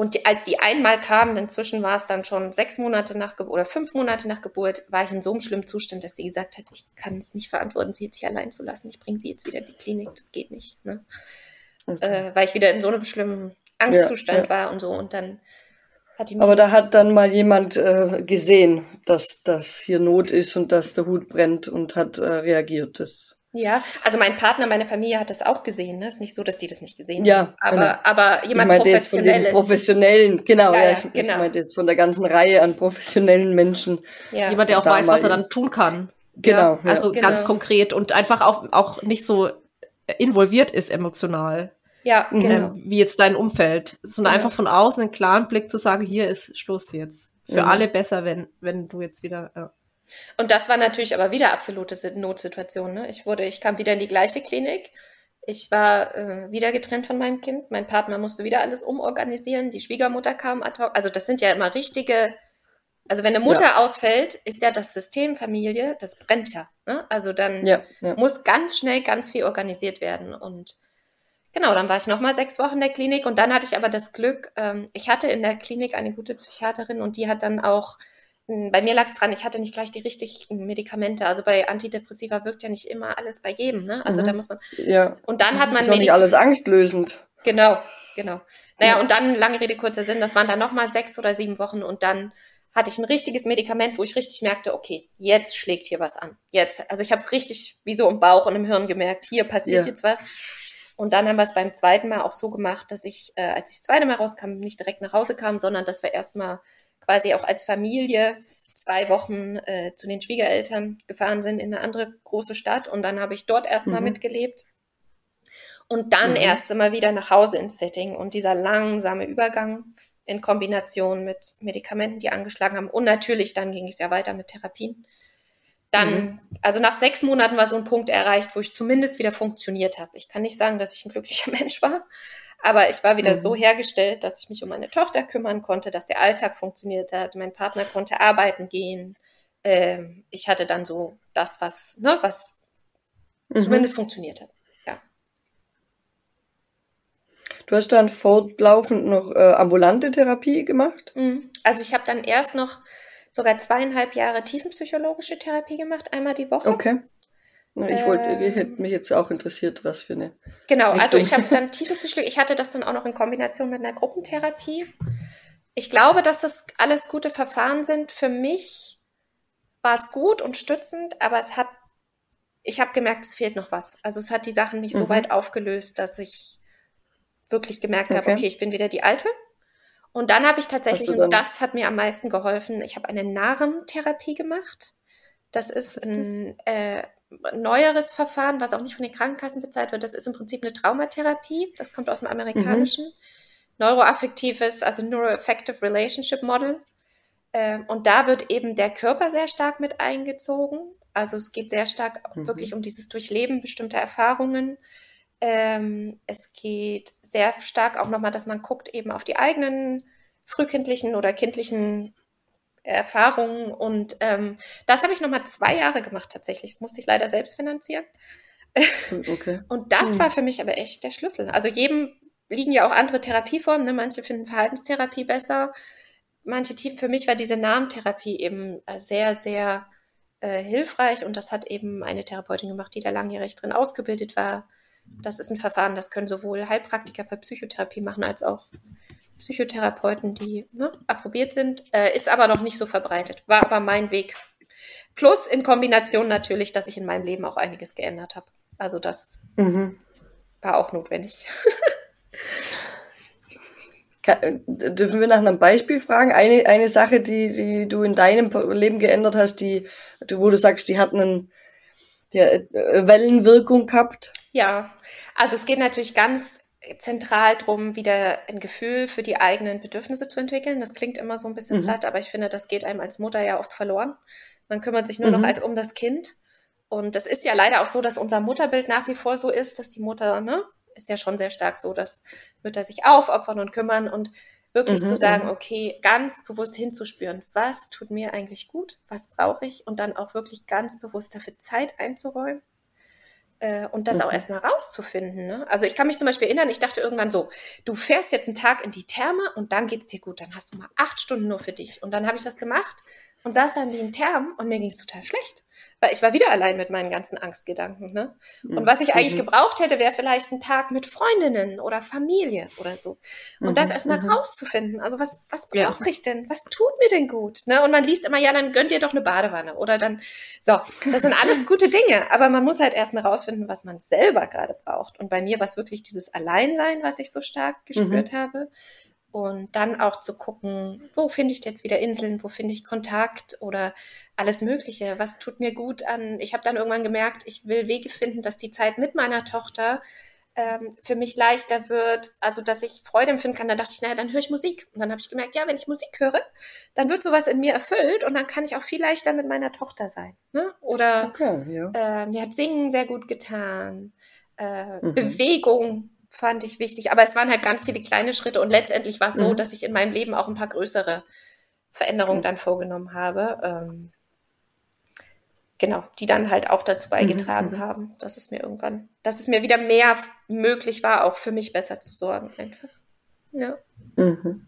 Und als die einmal kamen, inzwischen war es dann schon sechs Monate nach Geburt oder fünf Monate nach Geburt, war ich in so einem schlimmen Zustand, dass sie gesagt hat, ich kann es nicht verantworten, sie jetzt hier allein zu lassen. Ich bringe sie jetzt wieder in die Klinik. Das geht nicht. Ne? okay. äh, weil ich wieder in so einem schlimmen Angstzustand ja, ja. war und so. Und dann hat die mich. Aber da hat dann mal jemand äh, gesehen, dass das hier Not ist und dass der Hut brennt und hat äh, reagiert. Das ja, also mein Partner, meine Familie hat das auch gesehen. Ne? Ist nicht so, dass die das nicht gesehen ja, haben. Aber, genau. aber jemand ich meinte jetzt von den professionellen, genau, ja, ja, ich, genau. ich meinte jetzt von der ganzen Reihe an professionellen Menschen. Ja. Jemand, der auch weiß, was er dann tun kann. Genau. Ja, also genau. ganz konkret und einfach auch, auch nicht so involviert ist emotional. Ja, mhm. genau. wie jetzt dein Umfeld, sondern genau. einfach von außen einen klaren Blick zu sagen, hier ist Schluss jetzt. Für mhm. alle besser, wenn, wenn du jetzt wieder. Ja. Und das war natürlich aber wieder absolute Notsituation. Ne? Ich wurde, ich kam wieder in die gleiche Klinik. Ich war äh, wieder getrennt von meinem Kind. Mein Partner musste wieder alles umorganisieren. Die Schwiegermutter kam ad hoc. Also das sind ja immer richtige. Also wenn eine Mutter ja. ausfällt, ist ja das System Familie, das brennt ja. Ne? Also dann ja, ja. muss ganz schnell ganz viel organisiert werden und Genau, dann war ich nochmal sechs Wochen in der Klinik und dann hatte ich aber das Glück, ähm, ich hatte in der Klinik eine gute Psychiaterin und die hat dann auch, bei mir lag es dran, ich hatte nicht gleich die richtigen Medikamente. Also bei Antidepressiva wirkt ja nicht immer alles bei jedem, ne? Also mhm. da muss man. Ja. Und dann hat man. Ist auch nicht alles angstlösend. Genau, genau. Naja, ja. und dann, lange Rede, kurzer Sinn, das waren dann nochmal sechs oder sieben Wochen und dann hatte ich ein richtiges Medikament, wo ich richtig merkte, okay, jetzt schlägt hier was an. Jetzt, also ich habe es richtig wie so im Bauch und im Hirn gemerkt, hier passiert ja. jetzt was. Und dann haben wir es beim zweiten Mal auch so gemacht, dass ich, äh, als ich das zweite Mal rauskam, nicht direkt nach Hause kam, sondern dass wir erstmal quasi auch als Familie zwei Wochen äh, zu den Schwiegereltern gefahren sind in eine andere große Stadt. Und dann habe ich dort erstmal mhm. mitgelebt. Und dann mhm. erst immer wieder nach Hause ins Setting. Und dieser langsame Übergang in Kombination mit Medikamenten, die angeschlagen haben. Und natürlich, dann ging es ja weiter mit Therapien. Dann, mhm. also nach sechs Monaten war so ein Punkt erreicht, wo ich zumindest wieder funktioniert habe. Ich kann nicht sagen, dass ich ein glücklicher [laughs] Mensch war, aber ich war wieder mhm. so hergestellt, dass ich mich um meine Tochter kümmern konnte, dass der Alltag funktioniert hat. Mein Partner konnte arbeiten gehen. Ähm, ich hatte dann so das, was, ne, was mhm. zumindest funktioniert hat. Ja. Du hast dann fortlaufend noch äh, ambulante Therapie gemacht? Mhm. Also ich habe dann erst noch sogar zweieinhalb Jahre tiefenpsychologische Therapie gemacht, einmal die Woche. Okay. Ich wollte, ähm, hätte mich jetzt auch interessiert, was für eine. Genau, Richtung. also ich habe dann [laughs] Tiefenpsychologie, ich hatte das dann auch noch in Kombination mit einer Gruppentherapie. Ich glaube, dass das alles gute Verfahren sind. Für mich war es gut und stützend, aber es hat, ich habe gemerkt, es fehlt noch was. Also es hat die Sachen nicht mhm. so weit aufgelöst, dass ich wirklich gemerkt okay. habe, okay, ich bin wieder die Alte. Und dann habe ich tatsächlich, und das hat mir am meisten geholfen, ich habe eine Narentherapie gemacht. Das ist, ist ein äh, neueres Verfahren, was auch nicht von den Krankenkassen bezahlt wird. Das ist im Prinzip eine Traumatherapie. Das kommt aus dem amerikanischen. Mhm. Neuroaffektives, also Neuroaffective Relationship Model. Ähm, und da wird eben der Körper sehr stark mit eingezogen. Also es geht sehr stark mhm. wirklich um dieses Durchleben bestimmter Erfahrungen. Ähm, es geht sehr stark auch nochmal, dass man guckt eben auf die eigenen frühkindlichen oder kindlichen Erfahrungen. Und ähm, das habe ich nochmal zwei Jahre gemacht tatsächlich. Das musste ich leider selbst finanzieren. Okay. [laughs] Und das hm. war für mich aber echt der Schlüssel. Also jedem liegen ja auch andere Therapieformen. Ne? Manche finden Verhaltenstherapie besser. Manche Team, für mich war diese Namentherapie eben äh, sehr, sehr äh, hilfreich. Und das hat eben eine Therapeutin gemacht, die da langjährig drin ausgebildet war. Das ist ein Verfahren, das können sowohl Heilpraktiker für Psychotherapie machen, als auch Psychotherapeuten, die ne, approbiert sind, äh, ist aber noch nicht so verbreitet. War aber mein Weg. Plus in Kombination natürlich, dass ich in meinem Leben auch einiges geändert habe. Also das mhm. war auch notwendig. [laughs] Dürfen wir nach einem Beispiel fragen? Eine, eine Sache, die, die du in deinem Leben geändert hast, die, wo du sagst, die hat einen die äh, Wellenwirkung gehabt? Ja, also es geht natürlich ganz zentral drum, wieder ein Gefühl für die eigenen Bedürfnisse zu entwickeln. Das klingt immer so ein bisschen mhm. platt, aber ich finde, das geht einem als Mutter ja oft verloren. Man kümmert sich nur mhm. noch als um das Kind. Und das ist ja leider auch so, dass unser Mutterbild nach wie vor so ist, dass die Mutter, ne, ist ja schon sehr stark so, dass Mütter sich aufopfern und kümmern und wirklich mhm, zu sagen, mhm. okay, ganz bewusst hinzuspüren, was tut mir eigentlich gut, was brauche ich und dann auch wirklich ganz bewusst dafür Zeit einzuräumen äh, und das mhm. auch erstmal rauszufinden. Ne? Also ich kann mich zum Beispiel erinnern, ich dachte irgendwann so, du fährst jetzt einen Tag in die Therme und dann geht es dir gut. Dann hast du mal acht Stunden nur für dich. Und dann habe ich das gemacht und saß dann in den Thermen und mir ging es total schlecht weil ich war wieder allein mit meinen ganzen Angstgedanken. Ne? Und was ich eigentlich mhm. gebraucht hätte, wäre vielleicht ein Tag mit Freundinnen oder Familie oder so. Und mhm. das erstmal mhm. rauszufinden. Also was, was brauche ja. ich denn? Was tut mir denn gut? Ne? Und man liest immer, ja, dann gönnt ihr doch eine Badewanne oder dann, so, das sind alles gute Dinge. Aber man muss halt erstmal rausfinden, was man selber gerade braucht. Und bei mir war es wirklich dieses Alleinsein, was ich so stark gespürt mhm. habe und dann auch zu gucken, wo finde ich jetzt wieder Inseln, wo finde ich Kontakt oder alles Mögliche, was tut mir gut an. Ich habe dann irgendwann gemerkt, ich will Wege finden, dass die Zeit mit meiner Tochter ähm, für mich leichter wird, also dass ich Freude empfinden kann. Dann dachte ich, naja, dann höre ich Musik. Und dann habe ich gemerkt, ja, wenn ich Musik höre, dann wird sowas in mir erfüllt und dann kann ich auch viel leichter mit meiner Tochter sein. Ne? Oder okay, ja. äh, mir hat Singen sehr gut getan, äh, mhm. Bewegung fand ich wichtig. Aber es waren halt ganz viele kleine Schritte und letztendlich war es so, mhm. dass ich in meinem Leben auch ein paar größere Veränderungen mhm. dann vorgenommen habe. Ähm, genau, die dann halt auch dazu beigetragen mhm. mhm. haben, dass es mir irgendwann, dass es mir wieder mehr möglich war, auch für mich besser zu sorgen einfach. Ja. Mhm.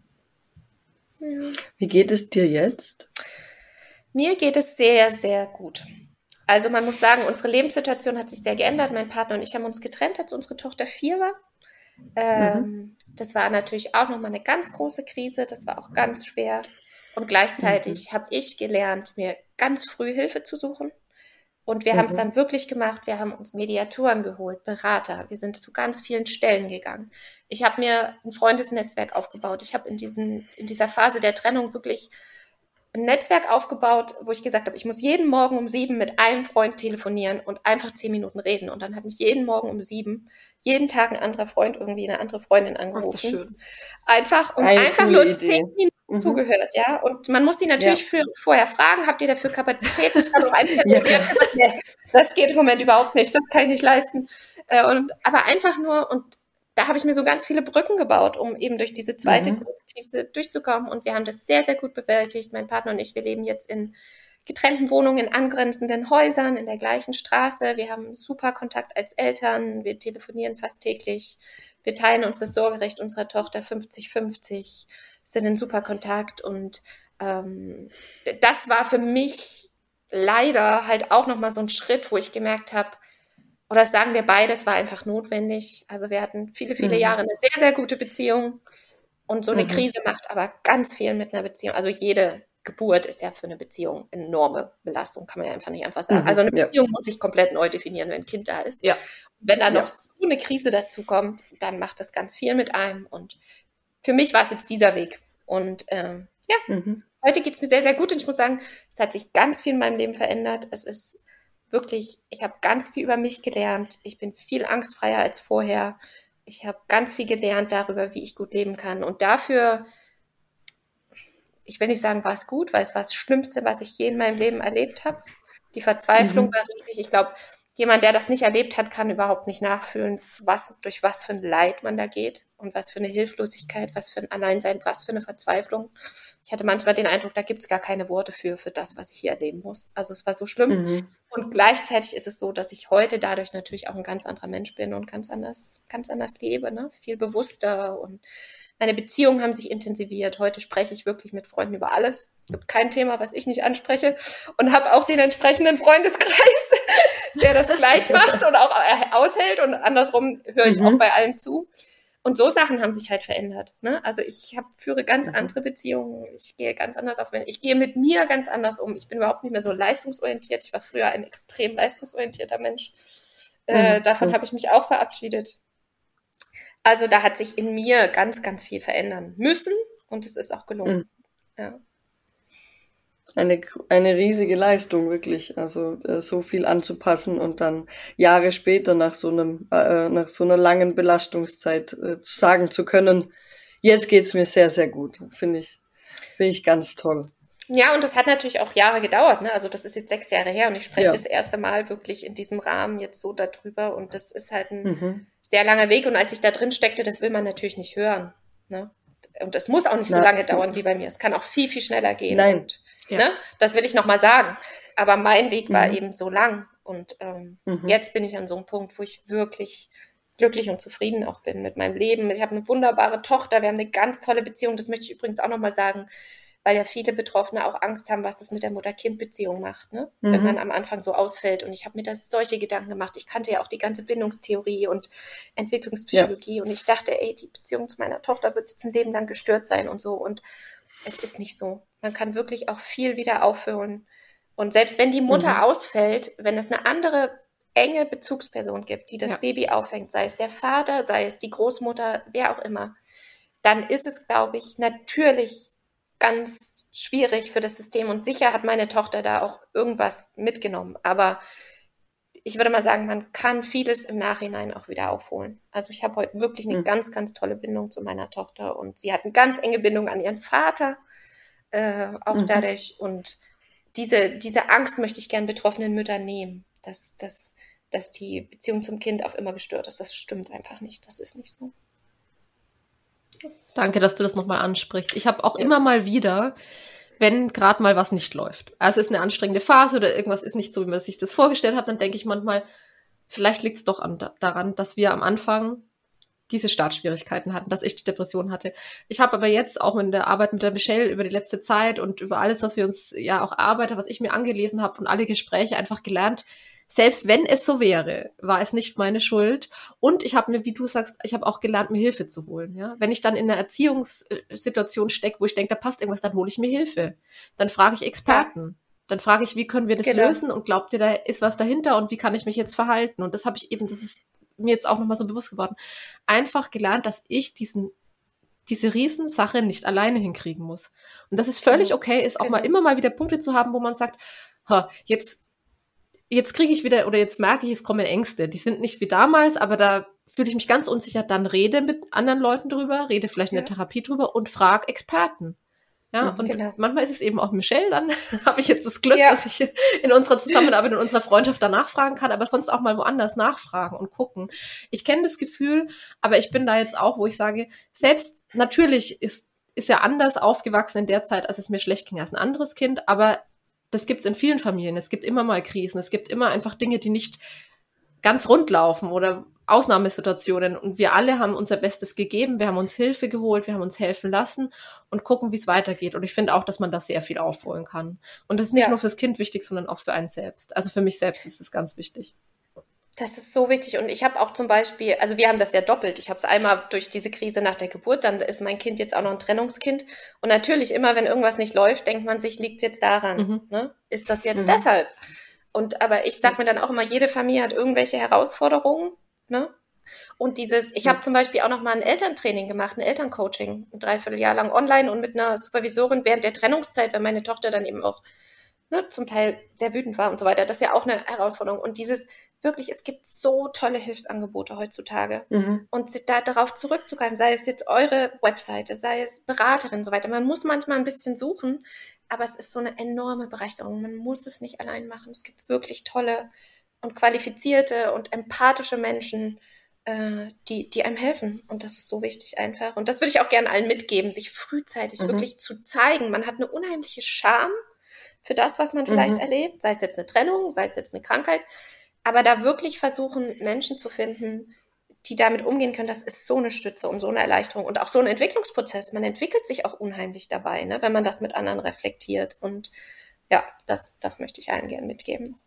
ja. Wie geht es dir jetzt? Mir geht es sehr, sehr gut. Also man muss sagen, unsere Lebenssituation hat sich sehr geändert. Mein Partner und ich haben uns getrennt, als unsere Tochter vier war. Ähm, mhm. Das war natürlich auch nochmal eine ganz große Krise, das war auch ganz schwer. Und gleichzeitig mhm. habe ich gelernt, mir ganz früh Hilfe zu suchen. Und wir mhm. haben es dann wirklich gemacht. Wir haben uns Mediatoren geholt, Berater. Wir sind zu ganz vielen Stellen gegangen. Ich habe mir ein Freundesnetzwerk aufgebaut. Ich habe in, in dieser Phase der Trennung wirklich ein Netzwerk aufgebaut, wo ich gesagt habe, ich muss jeden Morgen um sieben mit einem Freund telefonieren und einfach zehn Minuten reden. Und dann hat mich jeden Morgen um sieben, jeden Tag ein anderer Freund irgendwie eine andere Freundin angerufen. Ach, einfach und einfach nur Idee. zehn Minuten mhm. zugehört, ja. Und man muss die natürlich ja. für, vorher fragen, habt ihr dafür Kapazitäten? Das, kann auch eine Person, ja. gesagt, nee, das geht im Moment überhaupt nicht, das kann ich nicht leisten. Äh, und, aber einfach nur, und da habe ich mir so ganz viele Brücken gebaut, um eben durch diese zweite mhm. Krise durchzukommen. Und wir haben das sehr, sehr gut bewältigt. Mein Partner und ich, wir leben jetzt in getrennten Wohnungen, in angrenzenden Häusern, in der gleichen Straße. Wir haben super Kontakt als Eltern. Wir telefonieren fast täglich. Wir teilen uns das Sorgerecht unserer Tochter 50-50, sind in super Kontakt. Und ähm, das war für mich leider halt auch nochmal so ein Schritt, wo ich gemerkt habe, oder sagen wir beide, es war einfach notwendig. Also wir hatten viele, viele mhm. Jahre eine sehr, sehr gute Beziehung. Und so eine mhm. Krise macht aber ganz viel mit einer Beziehung. Also jede Geburt ist ja für eine Beziehung enorme Belastung, kann man ja einfach nicht einfach sagen. Mhm. Also eine Beziehung ja. muss sich komplett neu definieren, wenn ein Kind da ist. Ja. Wenn da noch ja. so eine Krise dazu kommt, dann macht das ganz viel mit einem. Und für mich war es jetzt dieser Weg. Und ähm, ja, mhm. heute geht es mir sehr, sehr gut und ich muss sagen, es hat sich ganz viel in meinem Leben verändert. Es ist wirklich, ich habe ganz viel über mich gelernt. Ich bin viel angstfreier als vorher. Ich habe ganz viel gelernt darüber, wie ich gut leben kann. Und dafür, ich will nicht sagen, war es gut, weil es war das Schlimmste, was ich je in meinem Leben erlebt habe. Die Verzweiflung mhm. war riesig. Ich glaube, jemand, der das nicht erlebt hat, kann überhaupt nicht nachfühlen, was, durch was für ein Leid man da geht und was für eine Hilflosigkeit, was für ein Alleinsein, was für eine Verzweiflung. Ich hatte manchmal den Eindruck, da gibt es gar keine Worte für, für das, was ich hier erleben muss. Also es war so schlimm. Mhm. Und gleichzeitig ist es so, dass ich heute dadurch natürlich auch ein ganz anderer Mensch bin und ganz anders, ganz anders lebe, ne? viel bewusster und meine Beziehungen haben sich intensiviert. Heute spreche ich wirklich mit Freunden über alles. Es gibt kein Thema, was ich nicht anspreche und habe auch den entsprechenden Freundeskreis, [laughs] der das gleich [laughs] macht und auch aushält und andersrum höre ich mhm. auch bei allen zu. Und so Sachen haben sich halt verändert. Ne? Also ich hab, führe ganz mhm. andere Beziehungen. Ich gehe ganz anders auf. Ich gehe mit mir ganz anders um. Ich bin überhaupt nicht mehr so leistungsorientiert. Ich war früher ein extrem leistungsorientierter Mensch. Äh, mhm. davon habe ich mich auch verabschiedet. Also da hat sich in mir ganz, ganz viel verändern müssen und es ist auch gelungen. Mhm. Ja eine, eine riesige Leistung, wirklich. Also äh, so viel anzupassen und dann Jahre später nach so einem, äh, nach so einer langen Belastungszeit äh, sagen zu können, jetzt geht's mir sehr, sehr gut. Finde ich, finde ich ganz toll. Ja, und das hat natürlich auch Jahre gedauert. Ne? Also das ist jetzt sechs Jahre her und ich spreche ja. das erste Mal wirklich in diesem Rahmen jetzt so darüber. Und das ist halt ein mhm. sehr langer Weg. Und als ich da drin steckte, das will man natürlich nicht hören. Ne? Und es muss auch nicht Na, so lange dauern wie bei mir. Es kann auch viel, viel schneller gehen. Nein. Und ja. Ne? Das will ich nochmal sagen. Aber mein Weg war mhm. eben so lang. Und ähm, mhm. jetzt bin ich an so einem Punkt, wo ich wirklich glücklich und zufrieden auch bin mit meinem Leben. Ich habe eine wunderbare Tochter, wir haben eine ganz tolle Beziehung. Das möchte ich übrigens auch nochmal sagen, weil ja viele Betroffene auch Angst haben, was das mit der Mutter-Kind-Beziehung macht, ne? Mhm. wenn man am Anfang so ausfällt. Und ich habe mir das solche Gedanken gemacht. Ich kannte ja auch die ganze Bindungstheorie und Entwicklungspsychologie. Ja. Und ich dachte, ey, die Beziehung zu meiner Tochter wird jetzt ein Leben lang gestört sein und so. Und es ist nicht so. Man kann wirklich auch viel wieder aufhören. Und selbst wenn die Mutter mhm. ausfällt, wenn es eine andere enge Bezugsperson gibt, die das ja. Baby auffängt, sei es der Vater, sei es die Großmutter, wer auch immer, dann ist es, glaube ich, natürlich ganz schwierig für das System. Und sicher hat meine Tochter da auch irgendwas mitgenommen. Aber ich würde mal sagen, man kann vieles im Nachhinein auch wieder aufholen. Also ich habe heute wirklich eine mhm. ganz, ganz tolle Bindung zu meiner Tochter und sie hat eine ganz enge Bindung an ihren Vater, äh, auch mhm. dadurch. Und diese, diese Angst möchte ich gern betroffenen Müttern nehmen, dass, dass, dass die Beziehung zum Kind auf immer gestört ist. Das stimmt einfach nicht. Das ist nicht so. Danke, dass du das nochmal ansprichst. Ich habe auch ja. immer mal wieder wenn gerade mal was nicht läuft. Also es ist eine anstrengende Phase oder irgendwas ist nicht so, wie man sich das vorgestellt hat, dann denke ich manchmal, vielleicht liegt es doch an, daran, dass wir am Anfang diese Startschwierigkeiten hatten, dass ich die Depression hatte. Ich habe aber jetzt auch in der Arbeit mit der Michelle über die letzte Zeit und über alles, was wir uns ja auch arbeiten, was ich mir angelesen habe und alle Gespräche einfach gelernt, selbst wenn es so wäre, war es nicht meine Schuld. Und ich habe mir, wie du sagst, ich habe auch gelernt, mir Hilfe zu holen. Ja? Wenn ich dann in einer Erziehungssituation stecke, wo ich denke, da passt irgendwas, dann hole ich mir Hilfe. Dann frage ich Experten. Dann frage ich, wie können wir das genau. lösen? Und glaubt ihr, da ist was dahinter? Und wie kann ich mich jetzt verhalten? Und das habe ich eben, das ist mir jetzt auch nochmal so bewusst geworden. Einfach gelernt, dass ich diesen diese Riesensache nicht alleine hinkriegen muss. Und dass es völlig genau. okay ist, auch genau. mal immer mal wieder Punkte zu haben, wo man sagt, jetzt jetzt kriege ich wieder oder jetzt merke ich, es kommen Ängste. Die sind nicht wie damals, aber da fühle ich mich ganz unsicher. Dann rede mit anderen Leuten drüber, rede vielleicht in der Therapie drüber und frage Experten. Ja, mhm, und genau. manchmal ist es eben auch Michelle, dann [laughs] habe ich jetzt das Glück, ja. dass ich in unserer Zusammenarbeit, in unserer Freundschaft danach fragen kann, aber sonst auch mal woanders nachfragen und gucken. Ich kenne das Gefühl, aber ich bin da jetzt auch, wo ich sage, selbst natürlich ist, ist er anders aufgewachsen in der Zeit, als es mir schlecht ging als ein anderes Kind, aber das gibt es in vielen Familien. Es gibt immer mal Krisen. Es gibt immer einfach Dinge, die nicht ganz rund laufen oder Ausnahmesituationen. Und wir alle haben unser Bestes gegeben. Wir haben uns Hilfe geholt. Wir haben uns helfen lassen und gucken, wie es weitergeht. Und ich finde auch, dass man da sehr viel aufholen kann. Und das ist nicht ja. nur fürs Kind wichtig, sondern auch für einen selbst. Also für mich selbst ist es ganz wichtig. Das ist so wichtig. Und ich habe auch zum Beispiel, also wir haben das ja doppelt. Ich habe es einmal durch diese Krise nach der Geburt, dann ist mein Kind jetzt auch noch ein Trennungskind. Und natürlich, immer wenn irgendwas nicht läuft, denkt man sich, liegt es jetzt daran? Mhm. Ne? Ist das jetzt mhm. deshalb? Und aber ich sage mir dann auch immer, jede Familie hat irgendwelche Herausforderungen. Ne? Und dieses, ich habe zum Beispiel auch noch mal ein Elterntraining gemacht, ein Elterncoaching, ein Dreivierteljahr lang online und mit einer Supervisorin während der Trennungszeit, wenn meine Tochter dann eben auch ne, zum Teil sehr wütend war und so weiter. Das ist ja auch eine Herausforderung. Und dieses wirklich, es gibt so tolle Hilfsangebote heutzutage. Mhm. Und da darauf zurückzugreifen, sei es jetzt eure Webseite, sei es Beraterin und so weiter. Man muss manchmal ein bisschen suchen, aber es ist so eine enorme Bereicherung. Man muss es nicht allein machen. Es gibt wirklich tolle und qualifizierte und empathische Menschen, äh, die, die einem helfen. Und das ist so wichtig einfach. Und das würde ich auch gerne allen mitgeben, sich frühzeitig mhm. wirklich zu zeigen. Man hat eine unheimliche Scham für das, was man vielleicht mhm. erlebt, sei es jetzt eine Trennung, sei es jetzt eine Krankheit. Aber da wirklich versuchen, Menschen zu finden, die damit umgehen können, das ist so eine Stütze und so eine Erleichterung und auch so ein Entwicklungsprozess. Man entwickelt sich auch unheimlich dabei, ne, wenn man das mit anderen reflektiert. Und ja, das, das möchte ich allen gerne mitgeben.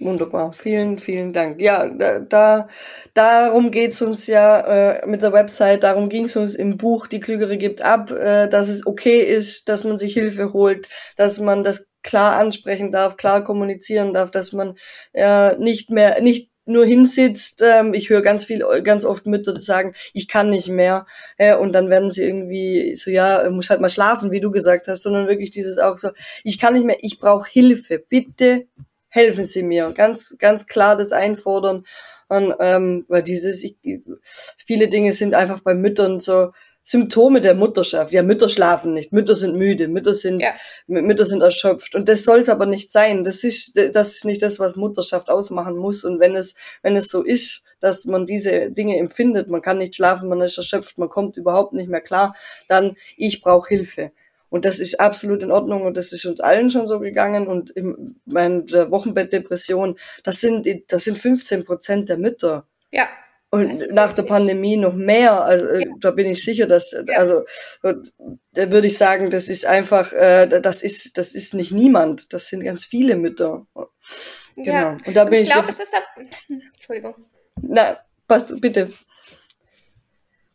Wunderbar, vielen, vielen Dank. Ja, da, da darum geht's uns ja äh, mit der Website, darum ging's uns im Buch Die Klügere gibt ab, äh, dass es okay ist, dass man sich Hilfe holt, dass man das klar ansprechen darf, klar kommunizieren darf, dass man äh, nicht mehr, nicht nur hinsitzt. Ähm, ich höre ganz viel, ganz oft Mütter sagen, ich kann nicht mehr. Äh, und dann werden sie irgendwie so, ja, muss halt mal schlafen, wie du gesagt hast, sondern wirklich dieses auch so, ich kann nicht mehr, ich brauche Hilfe. Bitte helfen Sie mir. Ganz, ganz klar das einfordern. Und, ähm, weil dieses, ich, viele Dinge sind einfach bei Müttern so Symptome der Mutterschaft. Ja, Mütter schlafen nicht, Mütter sind müde, Mütter sind, ja. Mütter sind erschöpft. Und das soll es aber nicht sein. Das ist, das ist nicht das, was Mutterschaft ausmachen muss. Und wenn es, wenn es so ist, dass man diese Dinge empfindet, man kann nicht schlafen, man ist erschöpft, man kommt überhaupt nicht mehr klar, dann ich brauche Hilfe. Und das ist absolut in Ordnung und das ist uns allen schon so gegangen. Und in meiner Wochenbettdepression, das sind, das sind 15 Prozent der Mütter. Ja. Und nach der Pandemie noch mehr. Also äh, ja. da bin ich sicher, dass ja. also da würde ich sagen, das ist einfach, äh, das ist das ist nicht niemand. Das sind ganz viele Mütter. Genau. Ja. Und da bin und ich, ich glaube, es ist. [laughs] Entschuldigung. Na, passt bitte.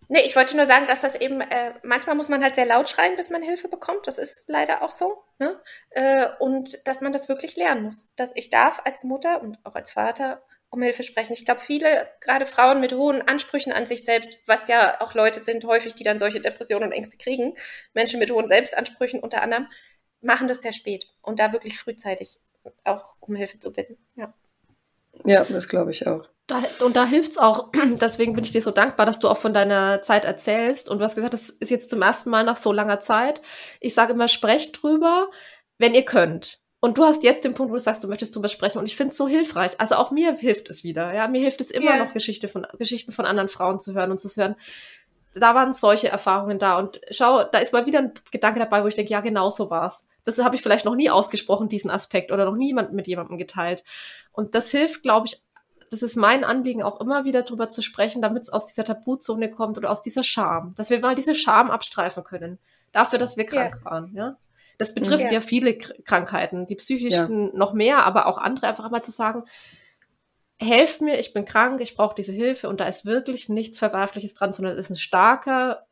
Nee, ich wollte nur sagen, dass das eben, äh, manchmal muss man halt sehr laut schreien, bis man Hilfe bekommt. Das ist leider auch so. Ne? Äh, und dass man das wirklich lernen muss. Dass ich darf als Mutter und auch als Vater um Hilfe sprechen. Ich glaube, viele, gerade Frauen mit hohen Ansprüchen an sich selbst, was ja auch Leute sind, häufig, die dann solche Depressionen und Ängste kriegen, Menschen mit hohen Selbstansprüchen unter anderem, machen das sehr spät und da wirklich frühzeitig auch um Hilfe zu bitten. Ja, ja das glaube ich auch. Da, und da hilft's auch, [clears throat] deswegen bin ich dir so dankbar, dass du auch von deiner Zeit erzählst. Und du hast gesagt, das ist jetzt zum ersten Mal nach so langer Zeit. Ich sage immer, sprecht drüber, wenn ihr könnt. Und du hast jetzt den Punkt, wo du sagst, du möchtest drüber sprechen. Und ich finde es so hilfreich. Also auch mir hilft es wieder. Ja, mir hilft es immer yeah. noch, Geschichte von, Geschichten von anderen Frauen zu hören und zu hören. Da waren solche Erfahrungen da. Und schau, da ist mal wieder ein Gedanke dabei, wo ich denke, ja, genau so war's. Das habe ich vielleicht noch nie ausgesprochen, diesen Aspekt, oder noch niemand mit jemandem geteilt. Und das hilft, glaube ich, das ist mein Anliegen, auch immer wieder drüber zu sprechen, damit es aus dieser Tabuzone kommt oder aus dieser Scham, dass wir mal diese Scham abstreifen können. Dafür, dass wir krank ja. waren, ja. Das betrifft ja, ja viele Krankheiten, die psychischen ja. noch mehr, aber auch andere, einfach mal zu sagen, helft mir, ich bin krank, ich brauche diese Hilfe und da ist wirklich nichts Verwerfliches dran, sondern es ist ein starker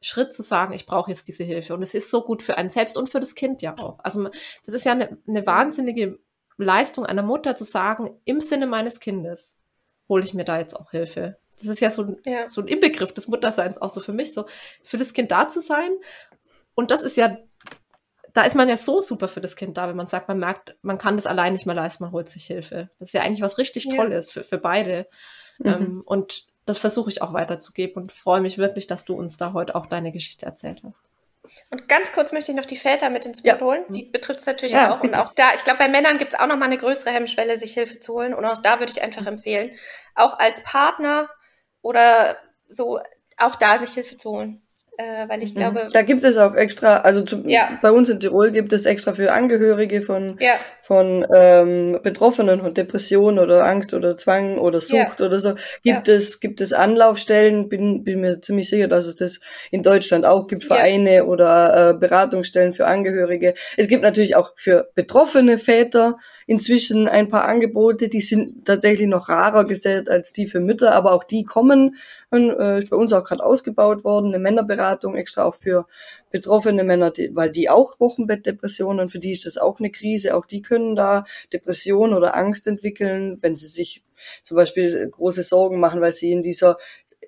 Schritt zu sagen, ich brauche jetzt diese Hilfe. Und es ist so gut für einen selbst und für das Kind ja auch. Also das ist ja eine, eine wahnsinnige Leistung einer Mutter zu sagen, im Sinne meines Kindes hole ich mir da jetzt auch Hilfe. Das ist ja so ein, ja. so ein Inbegriff des Mutterseins auch so für mich, so für das Kind da zu sein. Und das ist ja, da ist man ja so super für das Kind da, wenn man sagt, man merkt, man kann das allein nicht mehr leisten, man holt sich Hilfe. Das ist ja eigentlich was richtig ja. Tolles für, für beide. Mhm. Ähm, und das versuche ich auch weiterzugeben und freue mich wirklich, dass du uns da heute auch deine Geschichte erzählt hast. Und ganz kurz möchte ich noch die Väter mit ins Boot ja. holen. Die betrifft es natürlich ja, auch. Bitte. Und auch da, ich glaube, bei Männern gibt es auch noch mal eine größere Hemmschwelle, sich Hilfe zu holen. Und auch da würde ich einfach empfehlen, auch als Partner oder so, auch da sich Hilfe zu holen äh, weil ich mhm. glaube. Da gibt es auch extra, also zu, ja. bei uns in Tirol gibt es extra für Angehörige von, ja. von ähm, Betroffenen von Depressionen oder Angst oder Zwang oder Sucht ja. oder so, gibt es, gibt es Anlaufstellen, bin, bin mir ziemlich sicher, dass es das in Deutschland auch gibt, Vereine oder äh, Beratungsstellen für Angehörige. Es gibt natürlich auch für betroffene Väter inzwischen ein paar Angebote, die sind tatsächlich noch rarer gesät als die für Mütter, aber auch die kommen, und, äh, ist bei uns auch gerade ausgebaut worden, eine Männerberatung Beratung extra auch für betroffene Männer, die, weil die auch Wochenbettdepressionen, für die ist das auch eine Krise, auch die können da Depression oder Angst entwickeln, wenn sie sich zum Beispiel große Sorgen machen, weil sie in dieser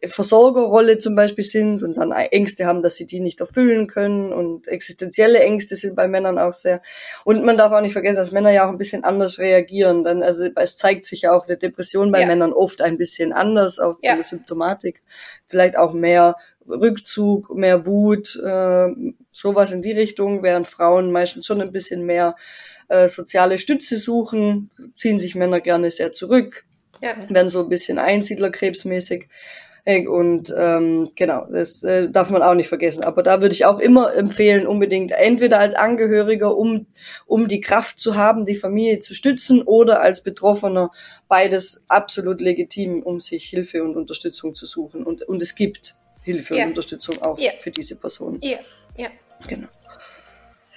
Versorgerrolle zum Beispiel sind und dann Ängste haben, dass sie die nicht erfüllen können und existenzielle Ängste sind bei Männern auch sehr. Und man darf auch nicht vergessen, dass Männer ja auch ein bisschen anders reagieren. Dann, also es zeigt sich ja auch eine Depression bei ja. Männern oft ein bisschen anders, auch ja. Symptomatik. Vielleicht auch mehr Rückzug, mehr Wut, äh, sowas in die Richtung, während Frauen meistens schon ein bisschen mehr äh, soziale Stütze suchen, ziehen sich Männer gerne sehr zurück, ja. werden so ein bisschen Einsiedlerkrebsmäßig. Und ähm, genau, das äh, darf man auch nicht vergessen. Aber da würde ich auch immer empfehlen, unbedingt entweder als Angehöriger, um, um die Kraft zu haben, die Familie zu stützen, oder als Betroffener beides absolut legitim, um sich Hilfe und Unterstützung zu suchen. Und, und es gibt Hilfe ja. und Unterstützung auch ja. für diese Person. Ja, ja.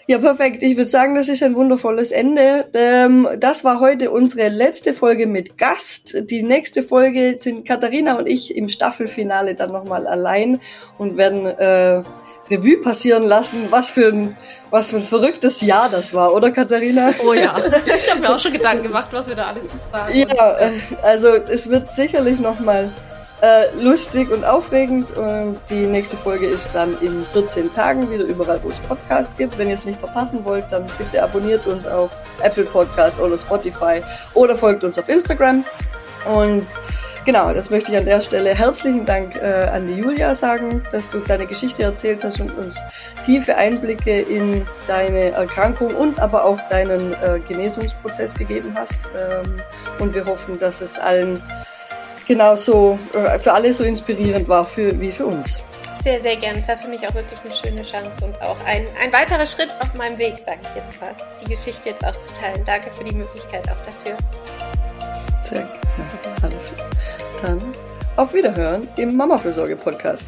Ja, perfekt. Ich würde sagen, das ist ein wundervolles Ende. Ähm, das war heute unsere letzte Folge mit Gast. Die nächste Folge sind Katharina und ich im Staffelfinale dann nochmal allein und werden äh, Revue passieren lassen, was für ein was für ein verrücktes Jahr das war, oder Katharina? Oh ja, ich habe mir auch schon Gedanken gemacht, was wir da alles sagen. Ja, äh, also es wird sicherlich nochmal äh, lustig und aufregend. Und die nächste Folge ist dann in 14 Tagen wieder überall, wo es Podcasts gibt. Wenn ihr es nicht verpassen wollt, dann bitte abonniert uns auf Apple Podcasts oder Spotify oder folgt uns auf Instagram. Und genau, das möchte ich an der Stelle herzlichen Dank äh, an die Julia sagen, dass du uns deine Geschichte erzählt hast und uns tiefe Einblicke in deine Erkrankung und aber auch deinen äh, Genesungsprozess gegeben hast. Ähm, und wir hoffen, dass es allen genauso äh, für alle so inspirierend war für, wie für uns. Sehr, sehr gern. Es war für mich auch wirklich eine schöne Chance und auch ein, ein weiterer Schritt auf meinem Weg, sage ich jetzt mal, die Geschichte jetzt auch zu teilen. Danke für die Möglichkeit auch dafür. Sehr gerne. Alles. Dann auf Wiederhören im Mama-Fürsorge-Podcast.